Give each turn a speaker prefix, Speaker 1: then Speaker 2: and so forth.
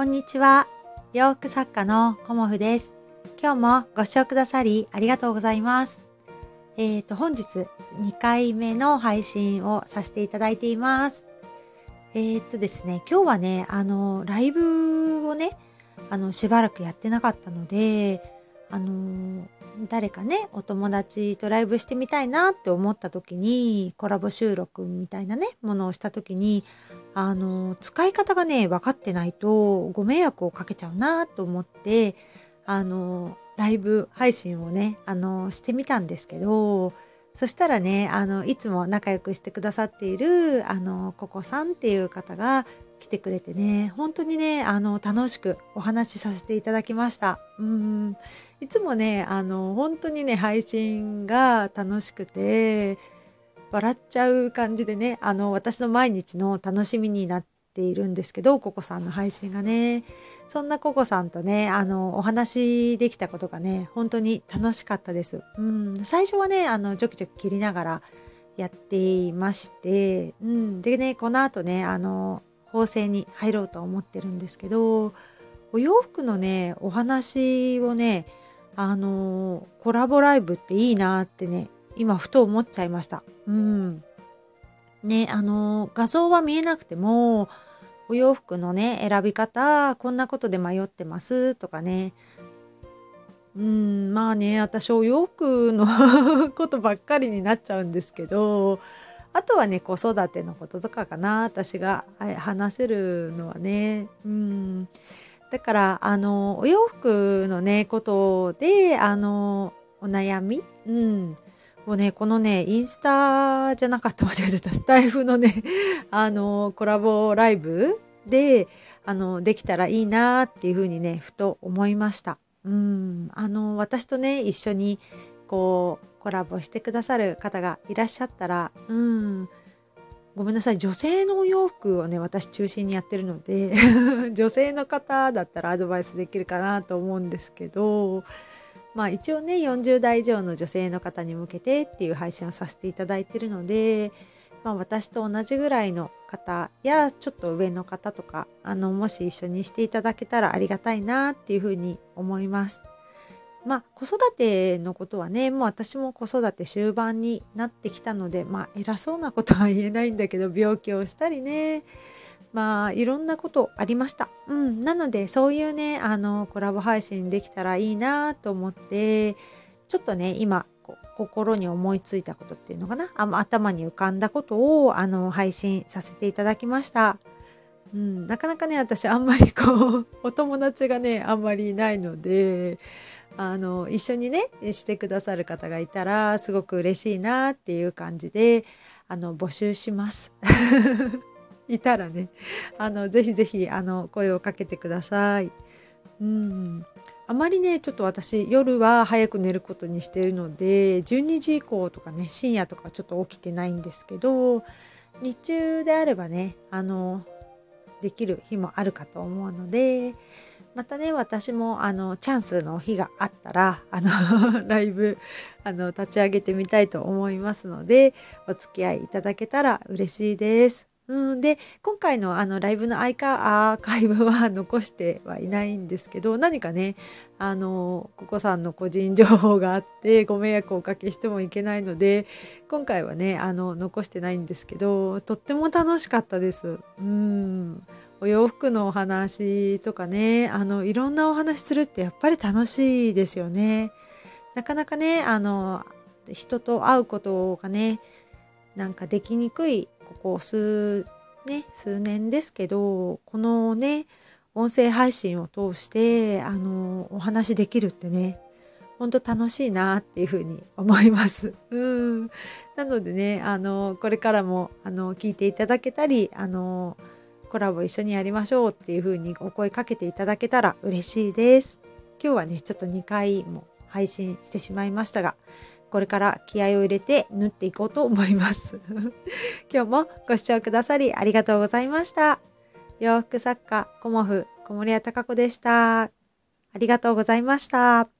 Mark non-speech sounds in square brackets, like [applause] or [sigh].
Speaker 1: こんにちは。洋服作家のコモフです。今日もご視聴くださりありがとうございます。えっ、と、本日2回目の配信をさせていただいています。えっ、とですね、今日はね、あの、ライブをね、あの、しばらくやってなかったので、あの、誰かね、お友達とライブしてみたいなって思った時に、コラボ収録みたいなね、ものをした時に、あの、使い方がね、分かってないとご迷惑をかけちゃうなと思って、あの、ライブ配信をね、あの、してみたんですけど、そしたらね、あの、いつも仲良くしてくださっている、あの、ココさんっていう方が来てくれてね、本当にね、あの、楽しくお話しさせていただきました。うん。いつもね、あの、本当にね、配信が楽しくて、笑っちゃう感じでね、あの、私の毎日の楽しみになっているんですけど、ココさんの配信がね。そんなココさんとね、あの、お話できたことがね、本当に楽しかったです。うん。最初はね、あの、ちょきちょき切りながらやっていまして、うん。でね、この後ね、あの、縫製に入ろうと思ってるんですけど、お洋服のね、お話をね、あの、コラボライブっていいなってね、今ふと思っちゃいました。うん。ね、あの、画像は見えなくても、お洋服のね、選び方、こんなことで迷ってますとかね。うん、まあね、私お洋服の [laughs] ことばっかりになっちゃうんですけど、あとはね、子育てのこととかかな、私が話せるのはね。うん。だから、あの、お洋服のね、ことで、あの、お悩みうん。もうね、このね、インスタじゃなかった、間違えちゃった、スタイフのね、[laughs] あの、コラボライブで、あの、できたらいいなっていうふうにね、ふと思いました。うん。あの、私とね、一緒に、こう、コラボしてくださる方がいらっしゃったら、うん。ごめんなさい。女性のお洋服をね、私中心にやってるので、[laughs] 女性の方だったらアドバイスできるかなと思うんですけど、まあ一応ね、40代以上の女性の方に向けてっていう配信をさせていただいてるので、まあ私と同じぐらいの方やちょっと上の方とか、あの、もし一緒にしていただけたらありがたいなっていうふうに思います。まあ子育てのことはね、もう私も子育て終盤になってきたので、まあ偉そうなことは言えないんだけど、病気をしたりね、まあいろんなことありました。うん。なのでそういうね、あのコラボ配信できたらいいなと思って、ちょっとね、今、心に思いついたことっていうのかな？あ頭に浮かんだことをあの配信させていただきました。うん、なかなかね、私あんまりこう、お友達がね、あんまりいないので、あの、一緒にね、してくださる方がいたら、すごく嬉しいなっていう感じで、あの、募集します。[laughs] いたらね、あの、ぜひぜひ、あの、声をかけてください。うん。あまりね、ちょっと私、夜は早く寝ることにしてるので、12時以降とかね、深夜とかちょっと起きてないんですけど、日中であればね、あの、できる日もあるかと思うので、またね、私も、あの、チャンスの日があったら、あの、[laughs] ライブ、あの、立ち上げてみたいと思いますので、お付き合いいただけたら嬉しいです。うん、で、今回のあのライブのアイカアーカイブは残してはいないんですけど、何かね、あの、ココさんの個人情報があって、[laughs] ご迷惑をおかけしてもいけないので、今回はね、あの、残してないんですけど、とっても楽しかったです。うん。お洋服のお話とかね、あの、いろんなお話するってやっぱり楽しいですよね。なかなかね、あの、人と会うことがね、なんかできにくい、ここ数、ね、数年ですけど、このね、音声配信を通して、あの、お話できるってね、本当楽しいなっていうふうに思います。うん。なのでね、あの、これからも、あの、聞いていただけたり、あの、コラボ一緒にやりましょうっていう風にお声かけていただけたら嬉しいです。今日はね、ちょっと2回も配信してしまいましたが、これから気合を入れて縫っていこうと思います。[laughs] 今日もご視聴くださりありがとうございました。洋服作家、コモフ、小森屋隆子でした。ありがとうございました。